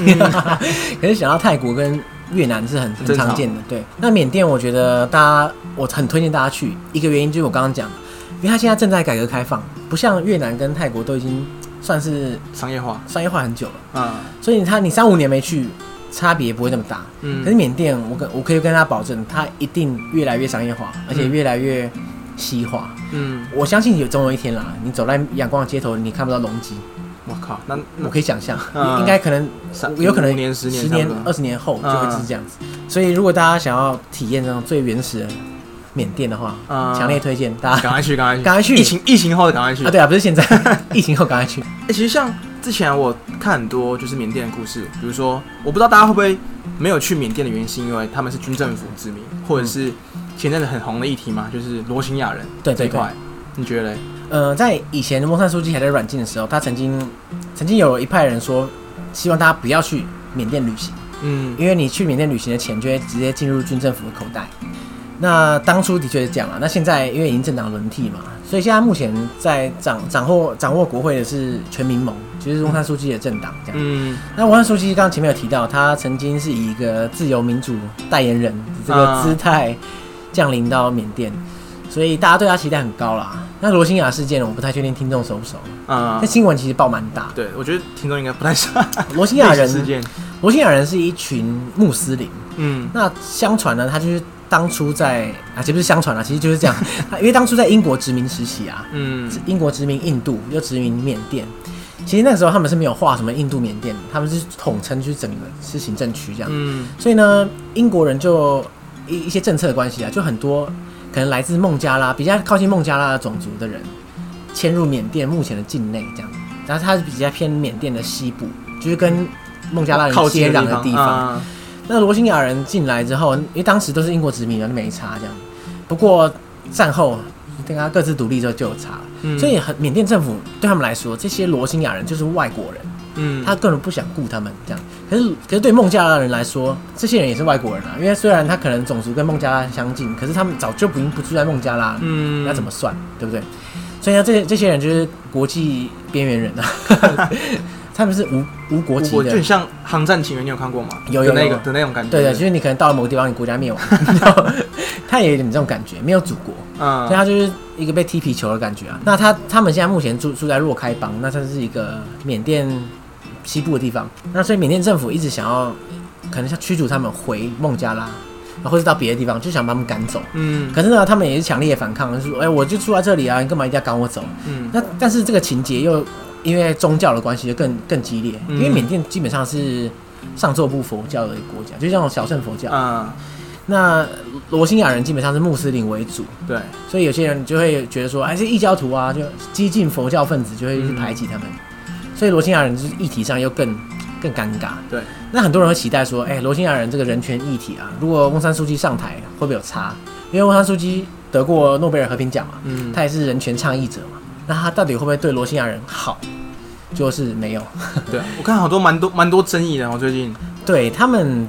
[laughs] 可是想到泰国跟越南是很很常见的。对，那缅甸我觉得大家我很推荐大家去，一个原因就是我刚刚讲，因为它现在正在改革开放，不像越南跟泰国都已经算是商业化，商业化很久了。嗯，所以他你三五年没去，差别不会那么大。嗯，可是缅甸，我跟我可以跟他保证，它一定越来越商业化，而且越来越。西化，嗯，我相信有总有一天啦，你走在阳光的街头，你看不到龙脊。我靠，那我可以想象，应该可能有可能年、十年、十年、二十年后就会是这样子。所以，如果大家想要体验这种最原始的缅甸的话，强烈推荐大家赶快去，赶快去，赶快去！疫情疫情后的赶快去啊！对啊，不是现在，[laughs] 疫情后赶快去。哎，其实像之前我看很多就是缅甸的故事，比如说，我不知道大家会不会没有去缅甸的原因，是因为他们是军政府殖民，或者是。前阵子很红的议题嘛，就是罗兴亚人对这一块，你觉得？呃，在以前翁山书记还在软禁的时候，他曾经曾经有一派人说，希望大家不要去缅甸旅行，嗯，因为你去缅甸旅行的钱就会直接进入军政府的口袋。那当初的确是这样啊。那现在因为已经政党轮替嘛，所以现在目前在掌掌握掌握国会的是全民盟，就是翁山书记的政党这样。嗯，那翁山书记刚刚前面有提到，他曾经是以一个自由民主代言人这个姿态。降临到缅甸，所以大家对他期待很高啦。那罗兴亚事件，我不太确定听众熟不熟啊？那新闻其实报蛮大。对，我觉得听众应该不太熟。[laughs] 罗兴亚人事件，[laughs] 罗兴亚人是一群穆斯林。嗯，那相传呢，他就是当初在啊，其实不是相传啊，其实就是这样。[laughs] 因为当初在英国殖民时期啊，嗯，英国殖民印度又殖民缅甸，其实那个时候他们是没有划什么印度缅甸，他们是统称就是整个是行政区这样。嗯，所以呢，英国人就。一一些政策的关系啊，就很多可能来自孟加拉比较靠近孟加拉的种族的人迁入缅甸目前的境内，这样，然后它是比较偏缅甸的西部，就是跟孟加拉人接壤的地方。那罗兴亚人进来之后，因为当时都是英国殖民，没差这样。不过战后跟他各自独立之后就有差，所以很缅甸政府对他们来说，这些罗兴亚人就是外国人。嗯，他根本不想雇他们这样，可是可是对孟加拉人来说，这些人也是外国人啊。因为虽然他可能种族跟孟加拉相近，可是他们早就不不住在孟加拉，嗯，那怎么算，对不对？所以呢，这些这些人就是国际边缘人啊，[laughs] 他们是无无国籍的，就很像《航站情缘》，你有看过吗？有有那个的那种感觉，对对，就是你可能到了某个地方，你国家灭亡，[laughs] 他也有点这种感觉，没有祖国，嗯，所以他就是一个被踢皮球的感觉啊。那他他们现在目前住住在若开邦，那他是一个缅甸。西部的地方，那所以缅甸政府一直想要，可能像驱逐他们回孟加拉，或者到别的地方，就想把他们赶走。嗯，可是呢，他们也是强烈反抗，就说：“哎，我就住在这里啊，你干嘛一定要赶我走？”嗯，那但是这个情节又因为宗教的关系就更更激烈，因为缅甸基本上是上座部佛教的国家，就像小乘佛教啊。那罗兴亚人基本上是穆斯林为主，对，所以有些人就会觉得说：“哎，是异教徒啊，就激进佛教分子就会去排挤他们。”所以罗兴亚人就是议题上又更更尴尬。对，那很多人会期待说，哎，罗兴亚人这个人权议题啊，如果翁山书记上台会不会有差？因为翁山书记得过诺贝尔和平奖嘛，嗯，他也是人权倡议者嘛，那他到底会不会对罗兴亚人好？就是没有。对，[laughs] 我看好多蛮多蛮多争议的，我最近对他们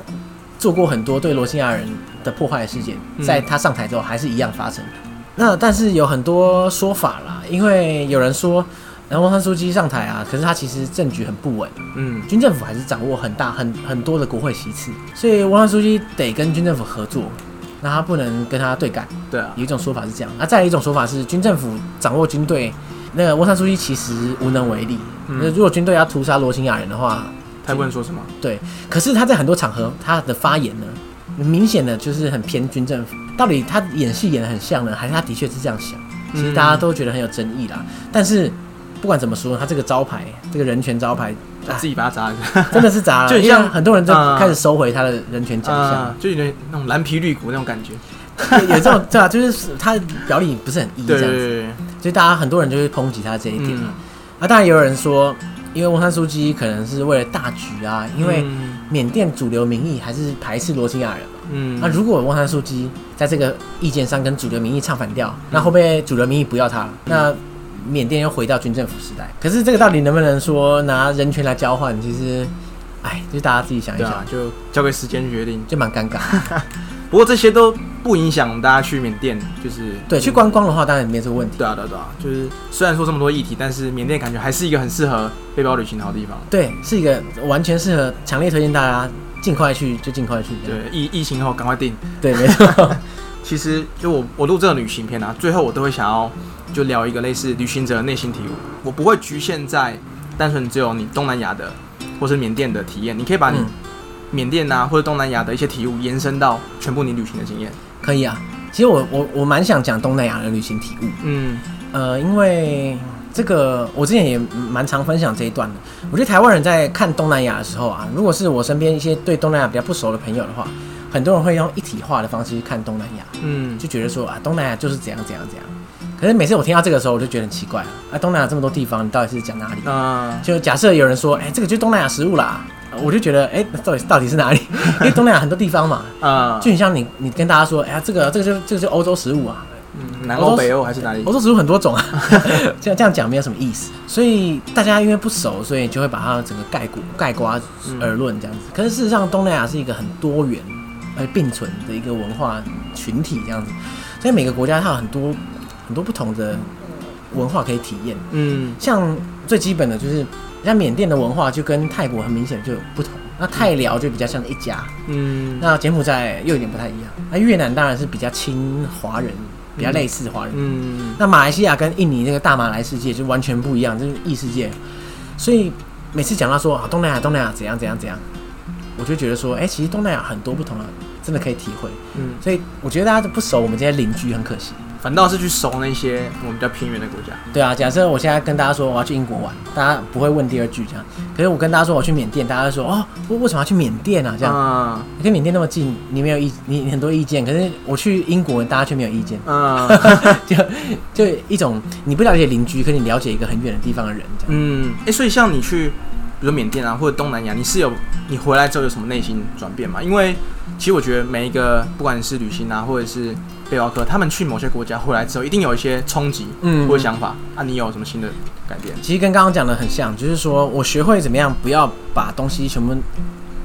做过很多对罗兴亚人的破坏事件，在他上台之后还是一样发生的。那但是有很多说法啦，因为有人说。然后汪山书记上台啊，可是他其实政局很不稳，嗯，军政府还是掌握很大很很多的国会席次，所以汪山书记得跟军政府合作，那他不能跟他对干。对啊，有一种说法是这样，那再有一种说法是军政府掌握军队，那个汪山书记其实无能为力。那如果军队要屠杀罗兴亚人的话，他不能说什么。对，可是他在很多场合他的发言呢，明显的就是很偏军政府。到底他演戏演的很像呢，还是他的确是这样想？其实大家都觉得很有争议啦，但是。不管怎么说，他这个招牌，这个人权招牌，自己把它砸了，真的是砸了。[laughs] 就像很多人都开始收回他的人权奖项，就有点那种蓝皮绿骨那种感觉。有这种 [laughs] 对啊，就是他表里不是很一这样子，所以大家很多人就会抨击他这一点啊，当然也有人说，因为翁山书记可能是为了大局啊，因为缅甸主流民意还是排斥罗兴亚人嘛。嗯，那如果翁山书记在这个意见上跟主流民意唱反调，那会不会主流民意不要他了？那缅甸又回到军政府时代，可是这个到底能不能说拿人权来交换？其实，哎，就大家自己想一想，就交给时间决定，就蛮尴尬。[laughs] 不过这些都不影响大家去缅甸，就是对去观光的话，当然没这个问题。对啊，对啊，就是虽然说这么多议题，但是缅甸感觉还是一个很适合背包旅行的好地方。对，是一个完全适合，强烈推荐大家尽快去就尽快去。对，疫疫情后赶快定。对，没错。[laughs] 其实就我我录这个旅行片啊，最后我都会想要就聊一个类似旅行者的内心体悟，我不会局限在单纯只有你东南亚的或是缅甸的体验，你可以把你缅甸啊或者东南亚的一些体悟延伸到全部你旅行的经验。可以啊，其实我我我蛮想讲东南亚的旅行体悟。嗯，呃，因为这个我之前也蛮常分享这一段的。我觉得台湾人在看东南亚的时候啊，如果是我身边一些对东南亚比较不熟的朋友的话。很多人会用一体化的方式去看东南亚，嗯，就觉得说啊，东南亚就是怎样怎样怎样。可是每次我听到这个时候，我就觉得很奇怪啊，啊，东南亚这么多地方，你到底是讲哪里？啊，就假设有人说，哎，这个就是东南亚食物啦，我就觉得，哎，到底到底是哪里？[laughs] 因为东南亚很多地方嘛，啊，就很像你你跟大家说，哎呀，这个这个就这个就欧洲食物啊，嗯，南欧北欧还是哪里？欧洲食物很多种啊，[laughs] 这样这样讲没有什么意思。所以大家因为不熟，所以就会把它整个概括概括而论这样子。可是事实上，东南亚是一个很多元。而并存的一个文化群体这样子，所以每个国家它有很多很多不同的文化可以体验。嗯，像最基本的就是，像缅甸的文化就跟泰国很明显就有不同。那泰辽就比较像一家。嗯，那柬埔寨又有点不太一样。那越南当然是比较亲华人，比较类似华人。嗯，那马来西亚跟印尼那个大马来世界就完全不一样，就是异世界。所以每次讲到说啊东南亚东南亚怎样怎样怎样。我就觉得说，哎，其实东南亚很多不同的，真的可以体会。嗯，所以我觉得大家都不熟我们这些邻居，很可惜。反倒是去熟那些我们比较偏远的国家。对啊，假设我现在跟大家说我要去英国玩，大家不会问第二句这样。可是我跟大家说我去缅甸，大家说哦，为为什么要去缅甸啊？这样，你跟缅甸那么近，你没有意，你很多意见。可是我去英国，大家却没有意见。嗯，[laughs] 就就一种你不了解邻居，可是你了解一个很远的地方的人。这样。嗯，哎，所以像你去。比如缅甸啊，或者东南亚，你是有你回来之后有什么内心转变吗？因为其实我觉得每一个不管是旅行啊，或者是背包客，他们去某些国家回来之后，一定有一些冲击，嗯，或者想法啊。你有什么新的改变？其实跟刚刚讲的很像，就是说我学会怎么样不要把东西全部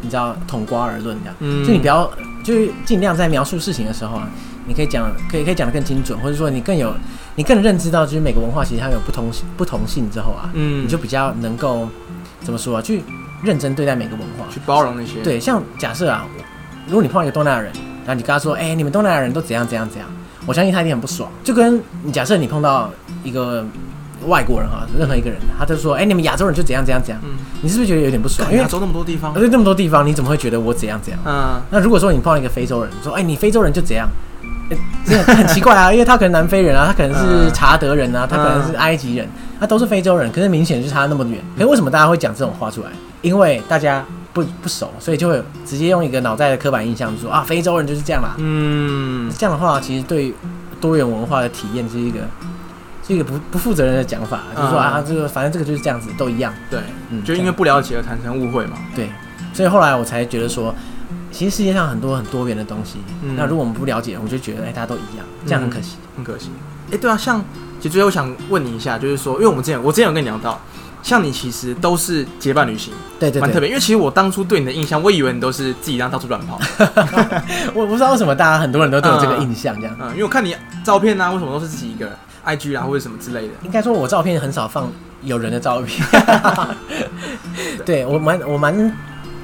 你知道统瓜而论这样，嗯，就你不要就是尽量在描述事情的时候啊，你可以讲可以可以讲的更精准，或者说你更有你更认知到就是每个文化其实它有不同不同性之后啊，嗯，你就比较能够。怎么说啊？去认真对待每个文化，去包容那些。对，像假设啊，如果你碰到一个东南亚人，然后你跟他说：“哎，你们东南亚人都怎样怎样怎样。”我相信他一定很不爽。就跟你假设你碰到一个外国人哈，任何一个人，他就说：“哎，你们亚洲人就怎样怎样怎样。”嗯，你是不是觉得有点不爽？因为亚洲那么多地方，而且那么多地方，你怎么会觉得我怎样怎样？嗯。那如果说你碰到一个非洲人，说：“哎，你非洲人就怎样。”很奇怪啊，[laughs] 因为他可能南非人啊，他可能是查德人啊，他可能是埃及人，他都是非洲人，可是明显就差那么远。可是为什么大家会讲这种话出来？因为大家不不熟，所以就会直接用一个脑袋的刻板印象说啊，非洲人就是这样啦。嗯，这样的话其实对多元文化的体验是一个是一个不不负责任的讲法，就是说啊，这个反正这个就是这样子，都一样。对，嗯，就因为不了解而产生误会嘛。对，所以后来我才觉得说。其实世界上很多很多元的东西，那如果我们不了解，我就觉得哎，大家都一样，这样很可惜，很可惜。哎，对啊，像其实最后想问你一下，就是说，因为我们之前我之前有跟你聊到，像你其实都是结伴旅行，对对，蛮特别。因为其实我当初对你的印象，我以为你都是自己这样到处乱跑。[laughs] 我不知道为什么大家很多人都对我这个印象这样，[laughs] 嗯，因为我看你照片啊，为什么都是自己一个 IG 啊或者什么之类的。应该说我照片很少放有人的照片。[laughs] 对我蛮我蛮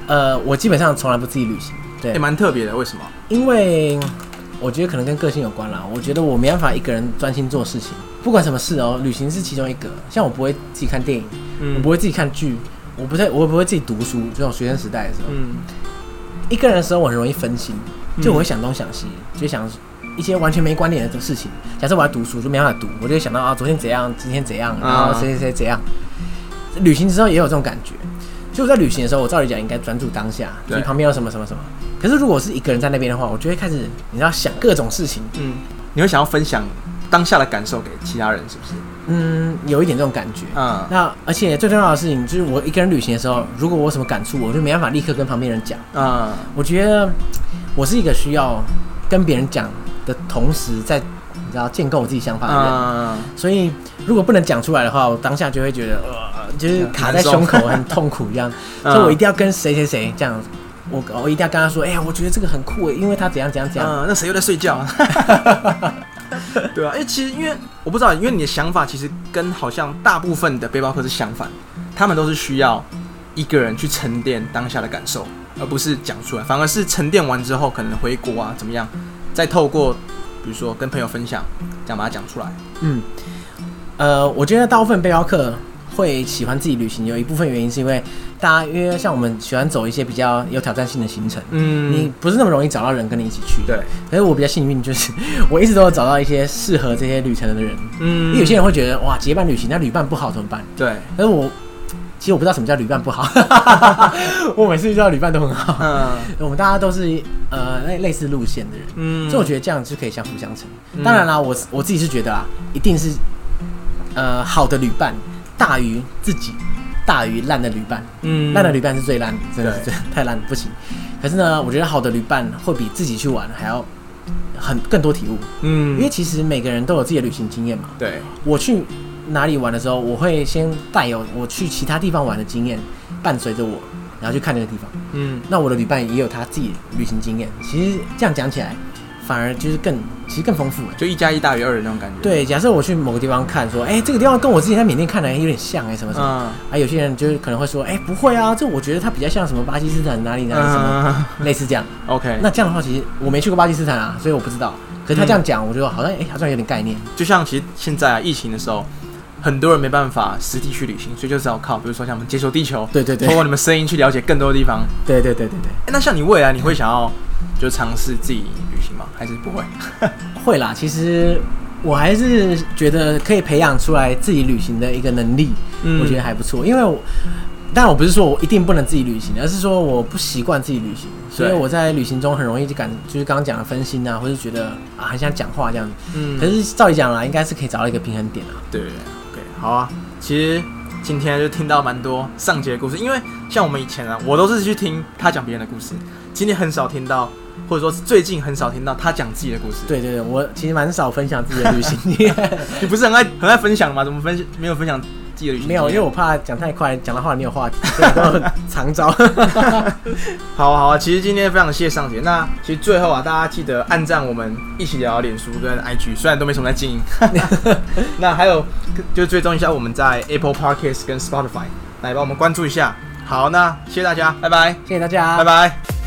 呃，我基本上从来不自己旅行。对也蛮特别的，为什么？因为我觉得可能跟个性有关啦。我觉得我没办法一个人专心做事情，不管什么事哦，旅行是其中一个。像我不会自己看电影，我不会自己看剧，我不太我不会自己读书。这种学生时代的时候，嗯，一个人的时候我很容易分心，就我会想东想西，就想一些完全没关联的事情。假设我要读书，就没办法读，我就会想到啊，昨天怎样，今天怎样，然后谁谁谁怎样。旅行之后也有这种感觉。就在旅行的时候，我照理讲应该专注当下，你旁边有什么什么什么。可是如果是一个人在那边的话，我就会开始，你要想各种事情。嗯，你会想要分享当下的感受给其他人，是不是？嗯，有一点这种感觉。嗯，那而且最重要的事情就是，我一个人旅行的时候，如果我有什么感触，我就没办法立刻跟旁边人讲。嗯，我觉得我是一个需要跟别人讲的同时，在你知道建构我自己想法的人。嗯，所以如果不能讲出来的话，我当下就会觉得呃。就是卡在胸口很痛苦一样，所以我一定要跟谁谁谁这样，我我一定要跟他说，哎呀，我觉得这个很酷，因为他怎样怎样怎样。那谁又在睡觉？[laughs] 对啊，哎，其实因为我不知道，因为你的想法其实跟好像大部分的背包客是相反，他们都是需要一个人去沉淀当下的感受，而不是讲出来，反而是沉淀完之后，可能回国啊怎么样，再透过比如说跟朋友分享，这样把它讲出来。嗯，呃，我觉得大部分背包客会喜欢自己旅行，有一部分原因是因为大家因为像我们喜欢走一些比较有挑战性的行程，嗯，你不是那么容易找到人跟你一起去。对，可是我比较幸运，就是我一直都有找到一些适合这些旅程的人。嗯，因为有些人会觉得哇，结伴旅行那旅伴不好怎么办？对，可是我。其实我不知道什么叫旅伴不好，[laughs] 我每次遇到旅伴都很好。嗯，我们大家都是呃类类似路线的人，嗯，所以我觉得这样就可以相辅相成。当然啦，我我自己是觉得啊，一定是呃好的旅伴大于自己大于烂的旅伴，嗯，烂的旅伴是最烂的，真的是太烂不行。可是呢，我觉得好的旅伴会比自己去玩还要很更多体悟，嗯，因为其实每个人都有自己的旅行经验嘛。对，我去。哪里玩的时候，我会先带有我去其他地方玩的经验，伴随着我，然后去看那个地方。嗯，那我的旅伴也有他自己旅行经验。其实这样讲起来，反而就是更，其实更丰富了。就一加一大于二的那种感觉。对，假设我去某个地方看，说，哎，这个地方跟我之前在缅甸看的有点像，哎，什么什么。啊，有些人就是可能会说，哎，不会啊，这我觉得它比较像什么巴基斯坦哪里哪里什么，类似这样。OK，那这样的话，其实我没去过巴基斯坦啊，所以我不知道。可是他这样讲，我觉得好像，哎，好像有点概念。就像其实现在啊，疫情的时候。很多人没办法实地去旅行，所以就只好靠，比如说像我们接触地球，对对对，通过你们声音去了解更多的地方。对对对对对。那像你未来你会想要就尝试自己旅行吗？还是不会？[laughs] 会啦，其实我还是觉得可以培养出来自己旅行的一个能力，我觉得还不错。因为我，但我不是说我一定不能自己旅行，而是说我不习惯自己旅行，所以我在旅行中很容易就感，就是刚刚讲的分心啊，或者觉得啊很想讲话这样子。嗯。可是照理讲啦，应该是可以找到一个平衡点啊。对。好啊，其实今天就听到蛮多上节的故事，因为像我们以前啊，我都是去听他讲别人的故事，今天很少听到，或者说最近很少听到他讲自己的故事。对对对，我其实蛮少分享自己的旅行，[laughs] [laughs] 你不是很爱很爱分享吗？怎么分没有分享自己的旅行？没有，因为我怕讲太快，讲的话没有话题，常招。[laughs] 好啊好啊，其实今天非常谢谢上姐。那其实最后啊，大家记得按赞我们一起聊脸书跟 IG，虽然都没什么在经营。那还有就追踪一下我们在 Apple Podcast 跟 Spotify，来帮我们关注一下。好，那谢谢大家，拜拜。谢谢大家，拜拜。